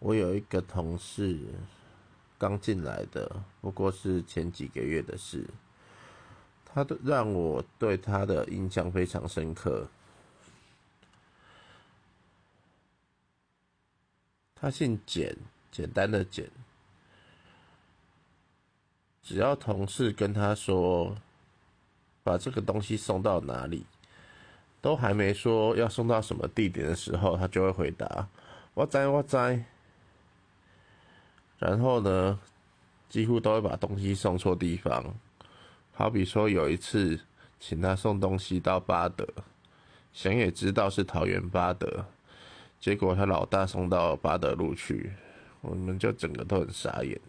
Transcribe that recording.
我有一个同事刚进来的，不过是前几个月的事。他的让我对他的印象非常深刻。他姓简，简单的简。只要同事跟他说把这个东西送到哪里，都还没说要送到什么地点的时候，他就会回答：“我在，我在。”然后呢，几乎都会把东西送错地方。好比说，有一次请他送东西到巴德，想也知道是桃园巴德，结果他老大送到巴德路去，我们就整个都很傻眼。